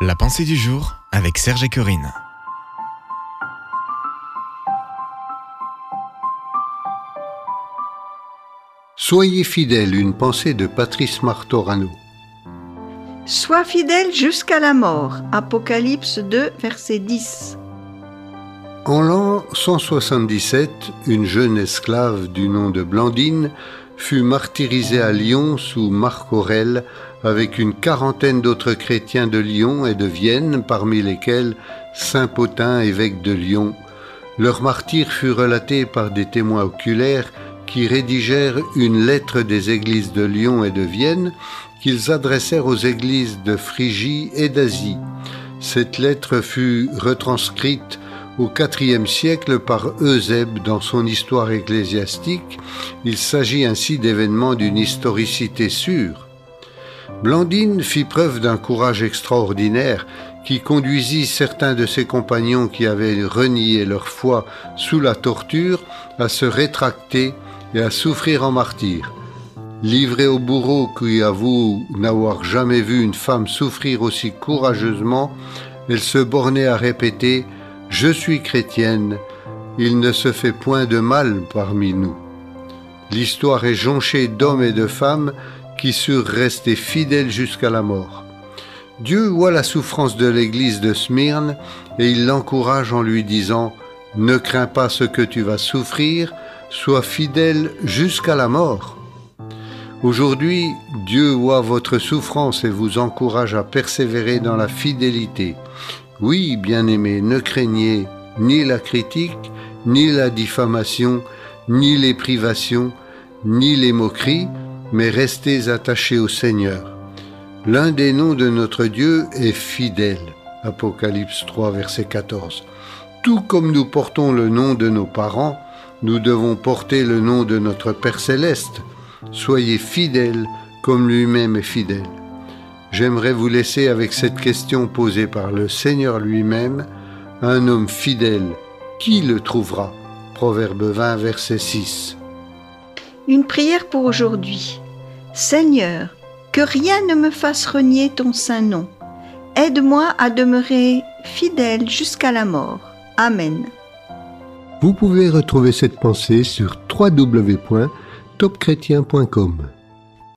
La pensée du jour avec Serge et Corinne. Soyez fidèles, une pensée de Patrice Martorano. Sois fidèle jusqu'à la mort. Apocalypse 2, verset 10. En l'an 177, une jeune esclave du nom de Blandine fut martyrisée à Lyon sous Marc Aurèle avec une quarantaine d'autres chrétiens de Lyon et de Vienne, parmi lesquels Saint Potin, évêque de Lyon. Leur martyr fut relaté par des témoins oculaires qui rédigèrent une lettre des églises de Lyon et de Vienne qu'ils adressèrent aux églises de Phrygie et d'Asie. Cette lettre fut retranscrite au IVe siècle par Eusèbe dans son histoire ecclésiastique. Il s'agit ainsi d'événements d'une historicité sûre. Blandine fit preuve d'un courage extraordinaire qui conduisit certains de ses compagnons qui avaient renié leur foi sous la torture à se rétracter et à souffrir en martyr. Livré au bourreau qui avoue n'avoir jamais vu une femme souffrir aussi courageusement, elle se bornait à répéter ⁇ Je suis chrétienne, il ne se fait point de mal parmi nous ⁇ L'histoire est jonchée d'hommes et de femmes qui surent rester fidèles jusqu'à la mort. Dieu voit la souffrance de l'église de Smyrne et il l'encourage en lui disant ⁇ Ne crains pas ce que tu vas souffrir, sois fidèle jusqu'à la mort ⁇ Aujourd'hui, Dieu voit votre souffrance et vous encourage à persévérer dans la fidélité. Oui, bien-aimés, ne craignez ni la critique, ni la diffamation, ni les privations, ni les moqueries, mais restez attachés au Seigneur. L'un des noms de notre Dieu est fidèle. Apocalypse 3, verset 14. Tout comme nous portons le nom de nos parents, nous devons porter le nom de notre Père céleste. Soyez fidèles comme lui-même est fidèle. J'aimerais vous laisser avec cette question posée par le Seigneur lui-même. Un homme fidèle, qui le trouvera? Proverbe 20, verset 6. Une prière pour aujourd'hui. Seigneur, que rien ne me fasse renier ton saint nom. Aide-moi à demeurer fidèle jusqu'à la mort. Amen. Vous pouvez retrouver cette pensée sur www topchrétien.com.